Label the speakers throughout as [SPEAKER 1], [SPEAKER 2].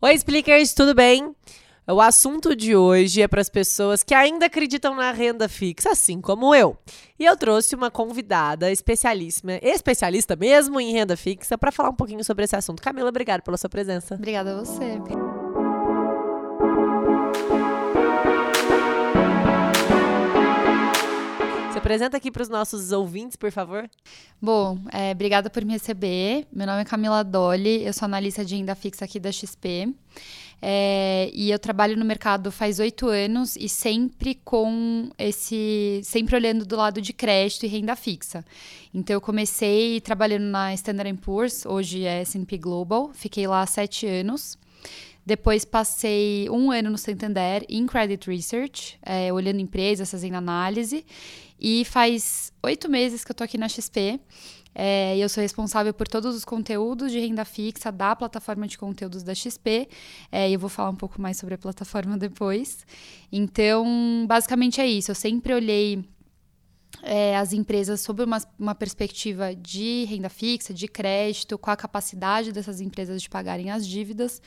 [SPEAKER 1] Oi, Explickers, tudo bem? O assunto de hoje é para as pessoas que ainda acreditam na renda fixa, assim como eu. E eu trouxe uma convidada especialíssima, especialista mesmo em renda fixa, para falar um pouquinho sobre esse assunto. Camila, obrigada pela sua presença.
[SPEAKER 2] Obrigada a você.
[SPEAKER 1] Apresenta aqui para os nossos ouvintes, por favor.
[SPEAKER 2] Bom, é, obrigada por me receber. Meu nome é Camila Dolly, eu sou analista de renda fixa aqui da XP. É, e eu trabalho no mercado faz oito anos e sempre com esse. sempre olhando do lado de crédito e renda fixa. Então eu comecei trabalhando na Standard Poor's, hoje é SP Global, fiquei lá sete anos. Depois passei um ano no Santander em Credit Research, é, olhando empresas, fazendo análise. E faz oito meses que eu tô aqui na XP. É, eu sou responsável por todos os conteúdos de renda fixa da plataforma de conteúdos da XP. É, eu vou falar um pouco mais sobre a plataforma depois. Então, basicamente é isso. Eu sempre olhei é, as empresas sob uma, uma, perspectiva de renda fixa, de crédito, com a capacidade dessas empresas de pagarem as dívidas.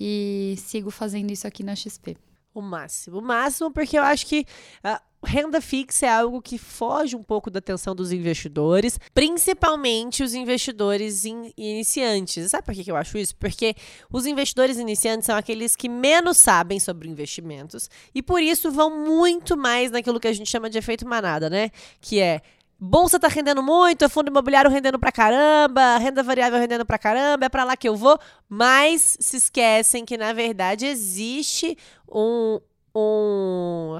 [SPEAKER 2] E sigo fazendo isso aqui na XP.
[SPEAKER 1] O máximo. O máximo, porque eu acho que. Uh, renda fixa é algo que foge um pouco da atenção dos investidores, principalmente os investidores in iniciantes. Sabe por que eu acho isso? Porque os investidores iniciantes são aqueles que menos sabem sobre investimentos e por isso vão muito mais naquilo que a gente chama de efeito manada, né? Que é Bolsa tá rendendo muito, fundo imobiliário rendendo pra caramba, renda variável rendendo pra caramba, é pra lá que eu vou, mas se esquecem que na verdade existe um, um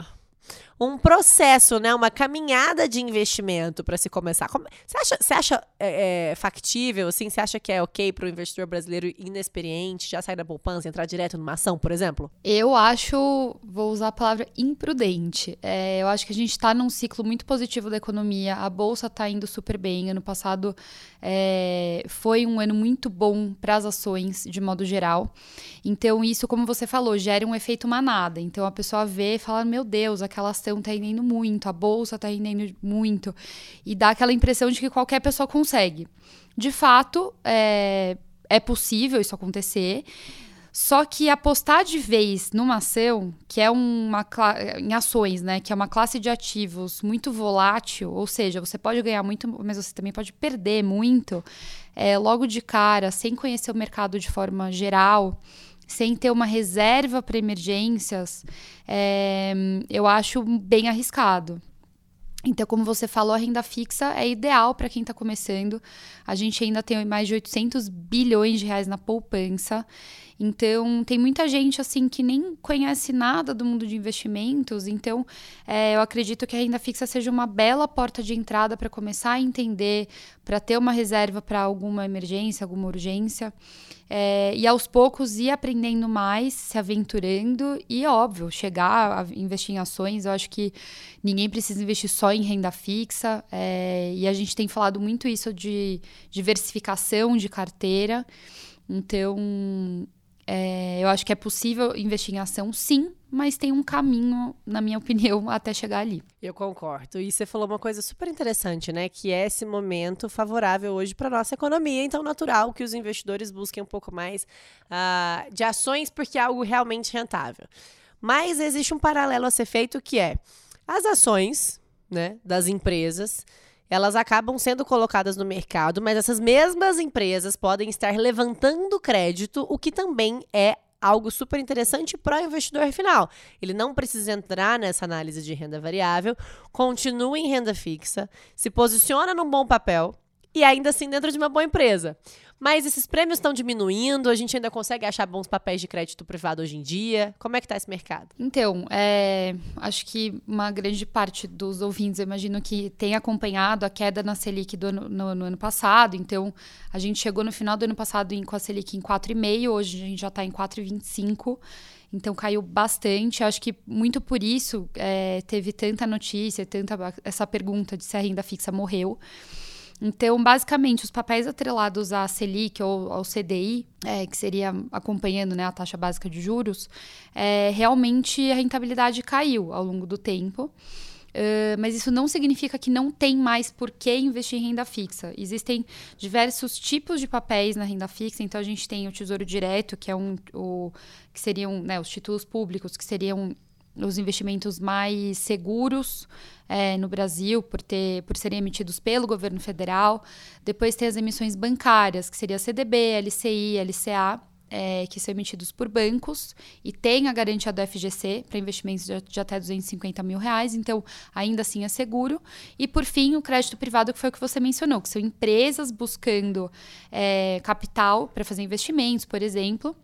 [SPEAKER 1] um processo, né? Uma caminhada de investimento para se começar. Você acha, você acha é, é, factível, assim? Você acha que é ok para o investidor brasileiro inexperiente já sair da poupança e entrar direto numa ação, por exemplo?
[SPEAKER 2] Eu acho, vou usar a palavra imprudente. É, eu acho que a gente está num ciclo muito positivo da economia. A bolsa está indo super bem. Ano passado é, foi um ano muito bom para as ações, de modo geral. Então, isso, como você falou, gera um efeito manada. Então, a pessoa vê e fala: meu Deus, aquela está rendendo muito, a bolsa está rendendo muito. E dá aquela impressão de que qualquer pessoa consegue. De fato, é, é possível isso acontecer. Só que apostar de vez numa ação, que é uma em ações, né, que é uma classe de ativos muito volátil, ou seja, você pode ganhar muito, mas você também pode perder muito, é, logo de cara, sem conhecer o mercado de forma geral, sem ter uma reserva para emergências, é, eu acho bem arriscado. Então, como você falou, a renda fixa é ideal para quem está começando. A gente ainda tem mais de 800 bilhões de reais na poupança. Então, tem muita gente assim que nem conhece nada do mundo de investimentos. Então, é, eu acredito que a renda fixa seja uma bela porta de entrada para começar a entender, para ter uma reserva para alguma emergência, alguma urgência. É, e aos poucos ir aprendendo mais, se aventurando e, óbvio, chegar a investir em ações. Eu acho que ninguém precisa investir só em renda fixa. É, e a gente tem falado muito isso de diversificação de carteira. Então, é, eu acho que é possível investir em ação, sim, mas tem um caminho, na minha opinião, até chegar ali.
[SPEAKER 1] Eu concordo. E você falou uma coisa super interessante, né? Que é esse momento favorável hoje para nossa economia, então natural que os investidores busquem um pouco mais uh, de ações porque é algo realmente rentável. Mas existe um paralelo a ser feito que é as ações, né, das empresas elas acabam sendo colocadas no mercado, mas essas mesmas empresas podem estar levantando crédito, o que também é algo super interessante para o investidor final. Ele não precisa entrar nessa análise de renda variável, continua em renda fixa, se posiciona num bom papel e ainda assim dentro de uma boa empresa. Mas esses prêmios estão diminuindo, a gente ainda consegue achar bons papéis de crédito privado hoje em dia. Como é que está esse mercado?
[SPEAKER 2] Então, é, acho que uma grande parte dos ouvintes, eu imagino que tem acompanhado a queda na Selic do ano, no, no ano passado. Então, a gente chegou no final do ano passado em, com a Selic em 4,5, hoje a gente já está em 4,25. Então caiu bastante. Acho que muito por isso é, teve tanta notícia, tanta essa pergunta de se a renda fixa morreu. Então, basicamente, os papéis atrelados à Selic ou ao CDI, é, que seria acompanhando né, a taxa básica de juros, é, realmente a rentabilidade caiu ao longo do tempo. Uh, mas isso não significa que não tem mais por que investir em renda fixa. Existem diversos tipos de papéis na renda fixa, então a gente tem o Tesouro Direto, que é um o, que seriam né, os títulos públicos, que seriam os investimentos mais seguros é, no Brasil por ter por serem emitidos pelo governo federal. Depois tem as emissões bancárias, que seria CDB, LCI, LCA é, que são emitidos por bancos e tem a garantia do FGC para investimentos de, de, até 250 mil reais, então ainda assim é seguro. E por fim, o crédito privado, que foi o que você mencionou, que são empresas buscando é, capital para fazer investimentos, por exemplo,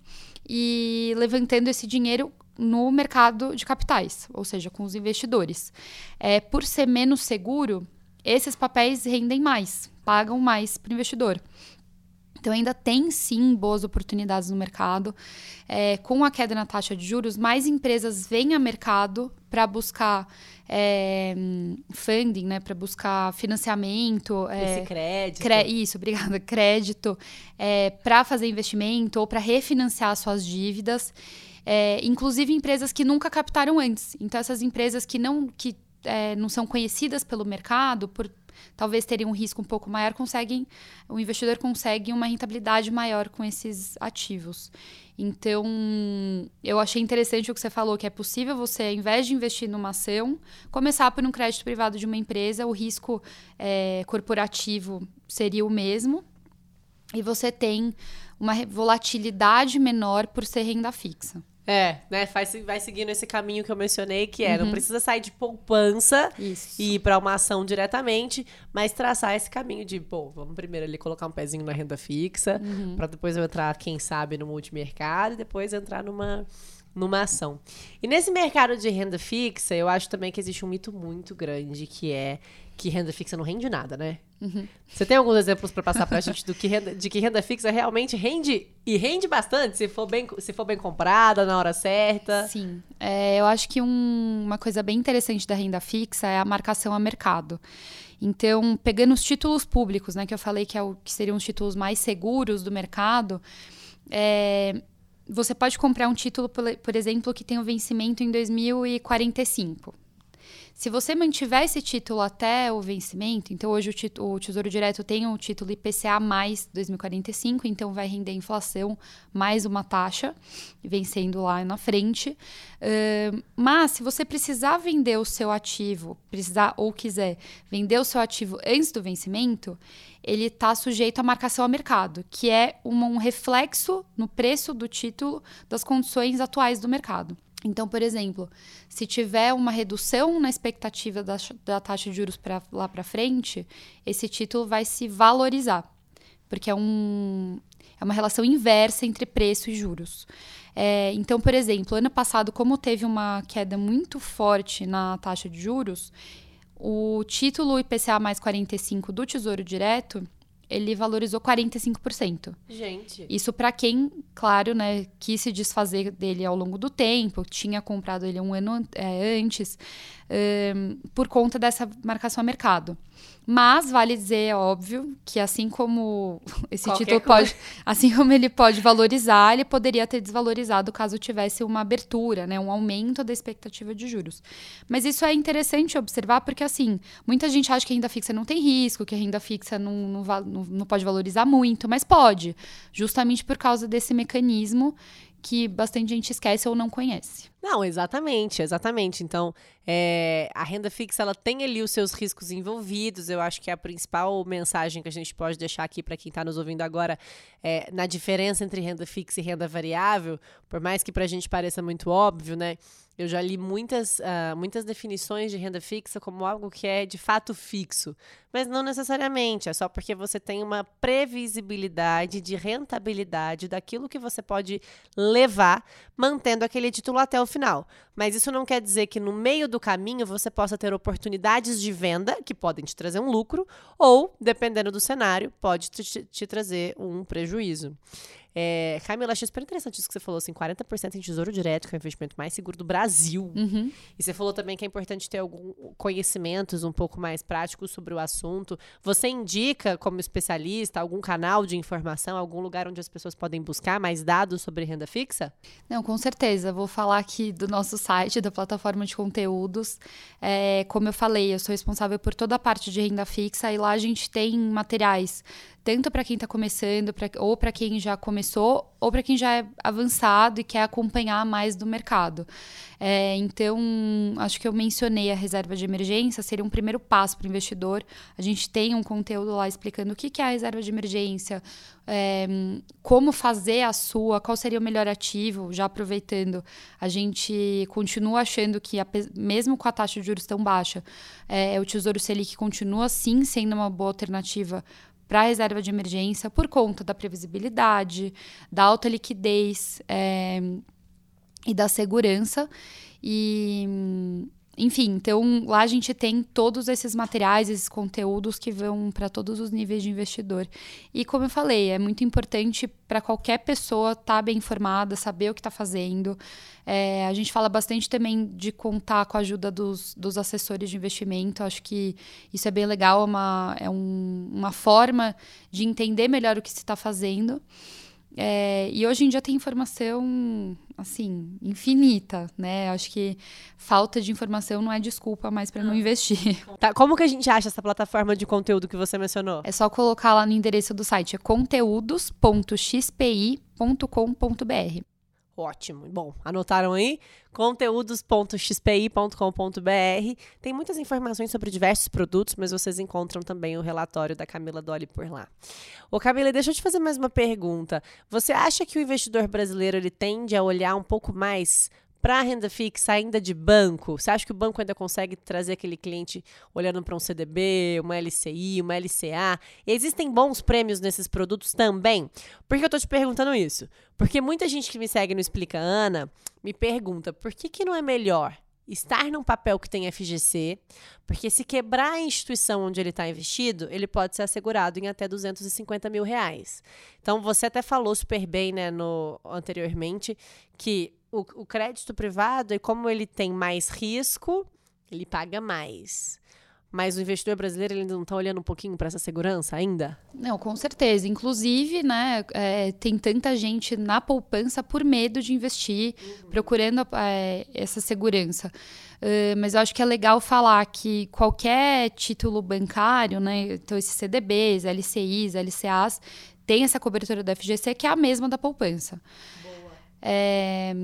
[SPEAKER 2] e levantando esse dinheiro no mercado de capitais, ou seja, com os investidores. É, por ser menos seguro, esses papéis rendem mais, pagam mais para o investidor. Então, ainda tem sim boas oportunidades no mercado. É, com a queda na taxa de juros, mais empresas vêm a mercado para buscar é, funding, né, para buscar financiamento.
[SPEAKER 1] É, Esse crédito.
[SPEAKER 2] Cre isso, obrigada. Crédito, é, para fazer investimento ou para refinanciar suas dívidas. É, inclusive empresas que nunca captaram antes. Então, essas empresas que não, que, é, não são conhecidas pelo mercado, por talvez terem um risco um pouco maior, conseguem, o investidor consegue uma rentabilidade maior com esses ativos. Então, eu achei interessante o que você falou, que é possível você, ao invés de investir numa ação, começar por um crédito privado de uma empresa, o risco é, corporativo seria o mesmo, e você tem uma volatilidade menor por ser renda fixa.
[SPEAKER 1] É, né? Faz, vai seguindo esse caminho que eu mencionei, que é, uhum. não precisa sair de poupança Isso. e ir para uma ação diretamente, mas traçar esse caminho de, pô, vamos primeiro ali colocar um pezinho na renda fixa, uhum. para depois eu entrar, quem sabe, no multimercado e depois entrar numa numa ação. E nesse mercado de renda fixa, eu acho também que existe um mito muito grande que é que renda fixa não rende nada, né? Uhum. Você tem alguns exemplos para passar para a gente do que renda, de que renda fixa realmente rende e rende bastante se for bem, se for bem comprada na hora certa?
[SPEAKER 2] Sim, é, eu acho que um, uma coisa bem interessante da renda fixa é a marcação a mercado. Então, pegando os títulos públicos, né, que eu falei que, é o, que seriam os títulos mais seguros do mercado, é, você pode comprar um título, por, exemplo, que tem o vencimento em 2045. Se você mantiver esse título até o vencimento, então hoje o, o Tesouro Direto tem o título IPCA mais 2045, então vai render inflação mais uma taxa, vencendo lá na frente. Uh, mas se você precisar vender o seu ativo, precisar ou quiser vender o seu ativo antes do vencimento, ele está sujeito à marcação a mercado, que é um, um reflexo no preço do título das condições atuais do mercado. Então, por exemplo, se tiver uma redução na expectativa da, da taxa de juros pra, lá para frente, esse título vai se valorizar, porque é, um, é uma relação inversa entre preço e juros. É, então, por exemplo, ano passado, como teve uma queda muito forte na taxa de juros, o título IPCA mais 45 do Tesouro Direto ele valorizou 45%.
[SPEAKER 1] Gente.
[SPEAKER 2] Isso para quem, claro, né, quis se desfazer dele ao longo do tempo, tinha comprado ele um ano é, antes, um, por conta dessa marcação a mercado. Mas vale dizer, é óbvio, que assim como esse Qualquer título pode, assim como ele pode valorizar, ele poderia ter desvalorizado caso tivesse uma abertura, né, um aumento da expectativa de juros. Mas isso é interessante observar porque assim, muita gente acha que a renda fixa não tem risco, que a renda fixa não, não, não, não pode valorizar muito, mas pode, justamente por causa desse mecanismo que bastante gente esquece ou não conhece.
[SPEAKER 1] Não, exatamente, exatamente. Então, é, a renda fixa ela tem ali os seus riscos envolvidos. Eu acho que a principal mensagem que a gente pode deixar aqui para quem está nos ouvindo agora é na diferença entre renda fixa e renda variável, por mais que para a gente pareça muito óbvio, né? Eu já li muitas, uh, muitas definições de renda fixa como algo que é de fato fixo, mas não necessariamente, é só porque você tem uma previsibilidade de rentabilidade daquilo que você pode levar, mantendo aquele título até o final. Mas isso não quer dizer que no meio do caminho você possa ter oportunidades de venda que podem te trazer um lucro, ou, dependendo do cenário, pode te, te trazer um prejuízo. É, Camila, achei super interessante isso que você falou, assim, 40% em tesouro direto, que é o investimento mais seguro do Brasil.
[SPEAKER 2] Uhum.
[SPEAKER 1] E você falou também que é importante ter algum conhecimentos um pouco mais práticos sobre o assunto. Você indica, como especialista, algum canal de informação, algum lugar onde as pessoas podem buscar mais dados sobre renda fixa?
[SPEAKER 2] Não, com certeza. Vou falar aqui do nosso site, da plataforma de conteúdos. É, como eu falei, eu sou responsável por toda a parte de renda fixa e lá a gente tem materiais tanto para quem está começando, pra, ou para quem já começou, ou para quem já é avançado e quer acompanhar mais do mercado. É, então, acho que eu mencionei a reserva de emergência, seria um primeiro passo para o investidor. A gente tem um conteúdo lá explicando o que é a reserva de emergência, é, como fazer a sua, qual seria o melhor ativo. Já aproveitando, a gente continua achando que, mesmo com a taxa de juros tão baixa, é, o Tesouro Selic continua sim sendo uma boa alternativa para a reserva de emergência por conta da previsibilidade, da alta liquidez é, e da segurança. E enfim, então lá a gente tem todos esses materiais, esses conteúdos que vão para todos os níveis de investidor. E como eu falei, é muito importante para qualquer pessoa estar tá bem informada, saber o que está fazendo. É, a gente fala bastante também de contar com a ajuda dos, dos assessores de investimento. Acho que isso é bem legal, é uma, é um, uma forma de entender melhor o que se está fazendo. É, e hoje em dia tem informação, assim, infinita, né? Acho que falta de informação não é desculpa mais para não investir.
[SPEAKER 1] Tá, como que a gente acha essa plataforma de conteúdo que você mencionou?
[SPEAKER 2] É só colocar lá no endereço do site, é conteúdos.xpi.com.br.
[SPEAKER 1] Ótimo. Bom, anotaram aí? conteúdos.xpi.com.br. Tem muitas informações sobre diversos produtos, mas vocês encontram também o relatório da Camila Dolly por lá. Ô Camila, deixa eu te fazer mais uma pergunta. Você acha que o investidor brasileiro ele tende a olhar um pouco mais para a renda fixa ainda de banco, você acha que o banco ainda consegue trazer aquele cliente olhando para um CDB, uma LCI, uma LCA? E existem bons prêmios nesses produtos também? Por que eu estou te perguntando isso? Porque muita gente que me segue no Explica Ana me pergunta por que, que não é melhor estar num papel que tem FGC, porque se quebrar a instituição onde ele está investido, ele pode ser assegurado em até 250 mil reais. Então, você até falou super bem né, no, anteriormente que o, o crédito privado, e como ele tem mais risco, ele paga mais. Mas o investidor brasileiro ele não está olhando um pouquinho para essa segurança ainda?
[SPEAKER 2] Não, com certeza. Inclusive, né, é, tem tanta gente na poupança por medo de investir, uhum. procurando é, essa segurança. Uh, mas eu acho que é legal falar que qualquer título bancário, né, então esses CDBs, LCIs, LCAs, tem essa cobertura da FGC que é a mesma da poupança. É,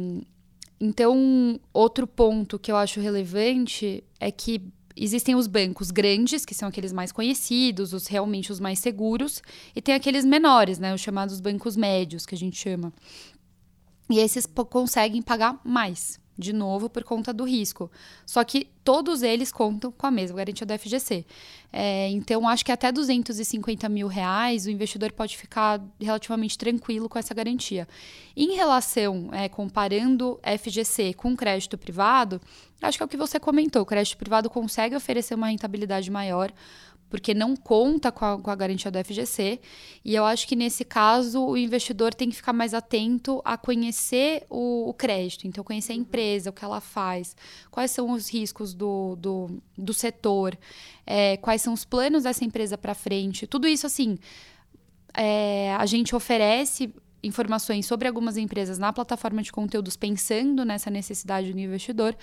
[SPEAKER 2] então, outro ponto que eu acho relevante é que existem os bancos grandes, que são aqueles mais conhecidos, os realmente os mais seguros, e tem aqueles menores, né, os chamados bancos médios, que a gente chama. E esses conseguem pagar mais de novo por conta do risco. Só que todos eles contam com a mesma garantia da FGC. É, então, acho que até 250 mil reais o investidor pode ficar relativamente tranquilo com essa garantia. Em relação, é, comparando FGC com crédito privado, acho que é o que você comentou: o crédito privado consegue oferecer uma rentabilidade maior porque não conta com a, com a, garantia do FGC. E eu acho que nesse caso o investidor tem que ficar mais atento a conhecer o, o crédito, então conhecer a uhum. empresa, o que ela faz, quais são os riscos do, do, do setor, é, quais são os planos dessa empresa para frente. Tudo isso, assim, é, a gente oferece informações sobre algumas empresas na plataforma de conteúdos pensando nessa necessidade do investidor.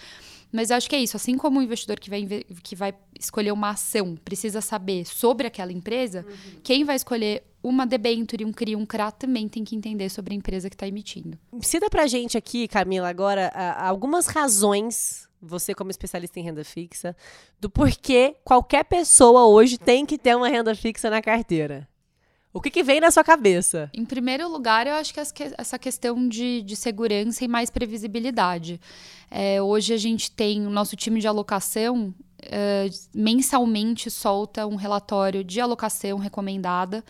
[SPEAKER 2] Mas eu acho que é isso. Assim como o investidor que vai, que vai escolher uma ação precisa saber sobre aquela empresa, uhum. quem vai escolher uma debenture, um CRI, um CRA também tem que entender sobre a empresa que está emitindo.
[SPEAKER 1] Cita pra gente aqui, Camila, agora algumas razões você como especialista em renda fixa, do porquê qualquer pessoa hoje tem que ter uma renda fixa na carteira. O que, que, vem na sua cabeça?
[SPEAKER 2] Em primeiro lugar, eu acho que essa questão de, de segurança e mais previsibilidade. É, hoje a gente tem o nosso time de alocação é, mensalmente solta um relatório de alocação recomendada.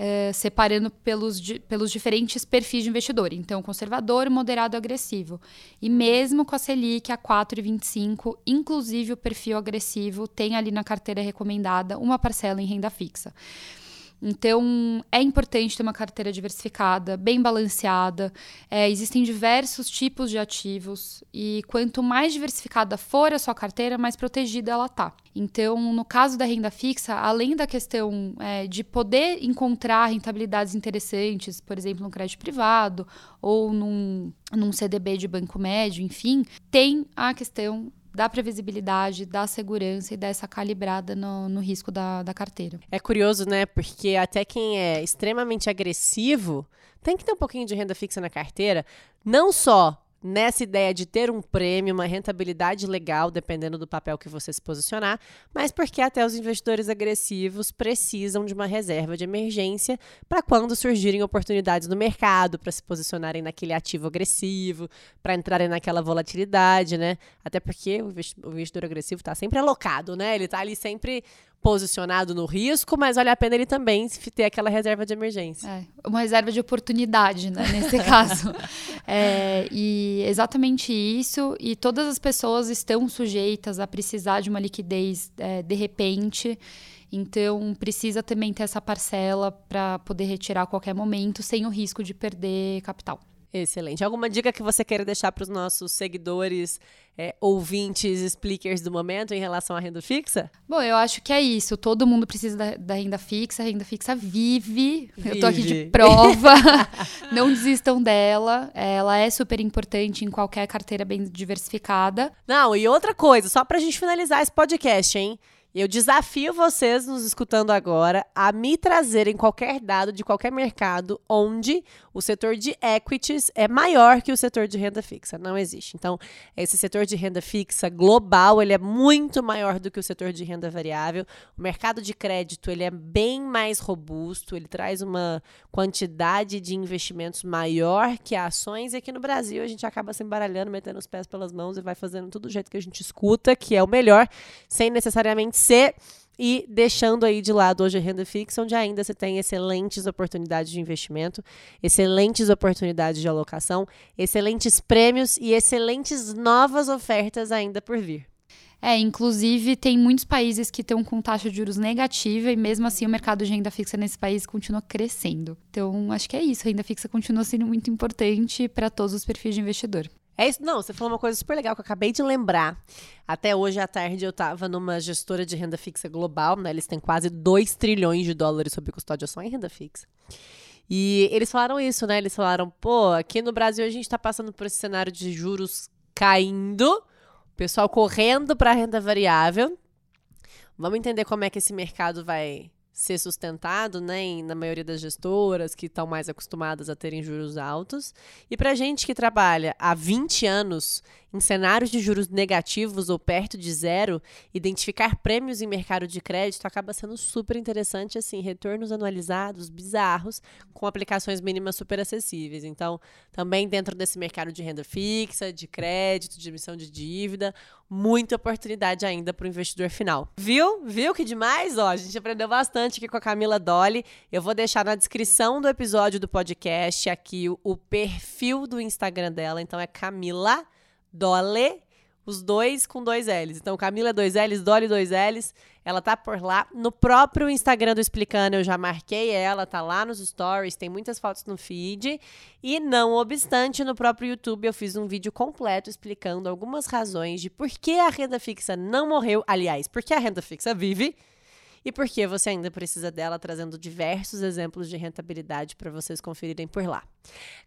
[SPEAKER 2] É, separando pelos, pelos diferentes perfis de investidor. Então, conservador, moderado agressivo. E mesmo com a Selic a 4,25, inclusive o perfil agressivo tem ali na carteira recomendada uma parcela em renda fixa. Então, é importante ter uma carteira diversificada, bem balanceada. É, existem diversos tipos de ativos e quanto mais diversificada for a sua carteira, mais protegida ela tá. Então, no caso da renda fixa, além da questão é, de poder encontrar rentabilidades interessantes, por exemplo, no crédito privado ou num, num CDB de banco médio, enfim, tem a questão da previsibilidade, da segurança e dessa calibrada no, no risco da, da carteira.
[SPEAKER 1] É curioso, né? Porque até quem é extremamente agressivo tem que ter um pouquinho de renda fixa na carteira, não só nessa ideia de ter um prêmio, uma rentabilidade legal, dependendo do papel que você se posicionar, mas porque até os investidores agressivos precisam de uma reserva de emergência para quando surgirem oportunidades no mercado, para se posicionarem naquele ativo agressivo, para entrarem naquela volatilidade, né? Até porque o investidor agressivo está sempre alocado, né? Ele está ali sempre posicionado no risco, mas vale a pena ele também ter aquela reserva de emergência.
[SPEAKER 2] É, uma reserva de oportunidade, né, nesse caso. É, e exatamente isso, e todas as pessoas estão sujeitas a precisar de uma liquidez é, de repente. Então, precisa também ter essa parcela para poder retirar a qualquer momento, sem o risco de perder capital.
[SPEAKER 1] Excelente. Alguma dica que você queira deixar para os nossos seguidores, é, ouvintes, speakers do momento em relação à renda fixa?
[SPEAKER 2] Bom, eu acho que é isso. Todo mundo precisa da, da renda fixa. A renda fixa vive. vive. Eu estou aqui de prova. Não desistam dela. Ela é super importante em qualquer carteira bem diversificada.
[SPEAKER 1] Não, e outra coisa, só para a gente finalizar esse podcast, hein? Eu desafio vocês, nos escutando agora, a me trazerem qualquer dado de qualquer mercado onde o setor de equities é maior que o setor de renda fixa. Não existe. Então, esse setor de renda fixa global, ele é muito maior do que o setor de renda variável. O mercado de crédito, ele é bem mais robusto, ele traz uma quantidade de investimentos maior que ações. E aqui no Brasil, a gente acaba se embaralhando, metendo os pés pelas mãos e vai fazendo tudo do jeito que a gente escuta, que é o melhor, sem necessariamente ser e deixando aí de lado hoje a renda fixa, onde ainda você tem excelentes oportunidades de investimento, excelentes oportunidades de alocação, excelentes prêmios e excelentes novas ofertas ainda por vir.
[SPEAKER 2] É, inclusive tem muitos países que estão com taxa de juros negativa e mesmo assim o mercado de renda fixa nesse país continua crescendo. Então, acho que é isso, a renda fixa continua sendo muito importante para todos os perfis de investidor.
[SPEAKER 1] É isso, não, você falou uma coisa super legal que eu acabei de lembrar. Até hoje à tarde eu estava numa gestora de renda fixa global, né? Eles têm quase 2 trilhões de dólares sob custódia só em renda fixa. E eles falaram isso, né? Eles falaram, pô, aqui no Brasil a gente está passando por esse cenário de juros caindo, o pessoal correndo para renda variável. Vamos entender como é que esse mercado vai ser sustentado, né, na maioria das gestoras que estão mais acostumadas a terem juros altos. E para gente que trabalha há 20 anos em cenários de juros negativos ou perto de zero, identificar prêmios em mercado de crédito acaba sendo super interessante, assim, retornos anualizados bizarros com aplicações mínimas super acessíveis. Então, também dentro desse mercado de renda fixa, de crédito, de emissão de dívida, muita oportunidade ainda para o investidor final. Viu? Viu que demais? Ó, a gente aprendeu bastante aqui com a Camila Dolly. Eu vou deixar na descrição do episódio do podcast aqui o, o perfil do Instagram dela. Então é Camila Dole, os dois com dois L's. Então, Camila dois L's, Dolly dois L's. Ela tá por lá. No próprio Instagram do Explicando, eu já marquei ela, tá lá nos stories, tem muitas fotos no feed. E não obstante, no próprio YouTube eu fiz um vídeo completo explicando algumas razões de por que a renda fixa não morreu. Aliás, por que a renda fixa vive e porque você ainda precisa dela, trazendo diversos exemplos de rentabilidade para vocês conferirem por lá.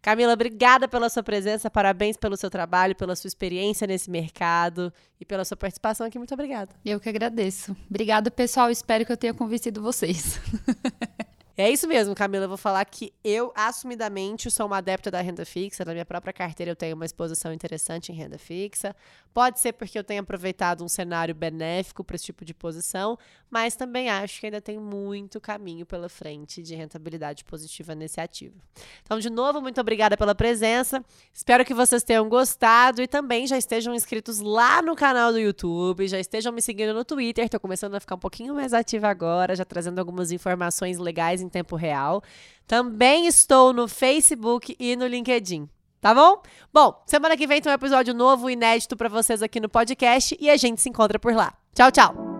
[SPEAKER 1] Camila, obrigada pela sua presença, parabéns pelo seu trabalho, pela sua experiência nesse mercado e pela sua participação aqui. Muito obrigada.
[SPEAKER 2] Eu que agradeço. Obrigada, pessoal. Espero que eu tenha convencido vocês.
[SPEAKER 1] É isso mesmo, Camila. Eu vou falar que eu, assumidamente, sou uma adepta da renda fixa. Na minha própria carteira, eu tenho uma exposição interessante em renda fixa. Pode ser porque eu tenho aproveitado um cenário benéfico para esse tipo de posição, mas também acho que ainda tem muito caminho pela frente de rentabilidade positiva nesse ativo. Então, de novo, muito obrigada pela presença. Espero que vocês tenham gostado e também já estejam inscritos lá no canal do YouTube, já estejam me seguindo no Twitter. Estou começando a ficar um pouquinho mais ativa agora, já trazendo algumas informações legais em tempo real. Também estou no Facebook e no LinkedIn. Tá bom? Bom, semana que vem tem um episódio novo, inédito para vocês aqui no podcast e a gente se encontra por lá. Tchau, tchau!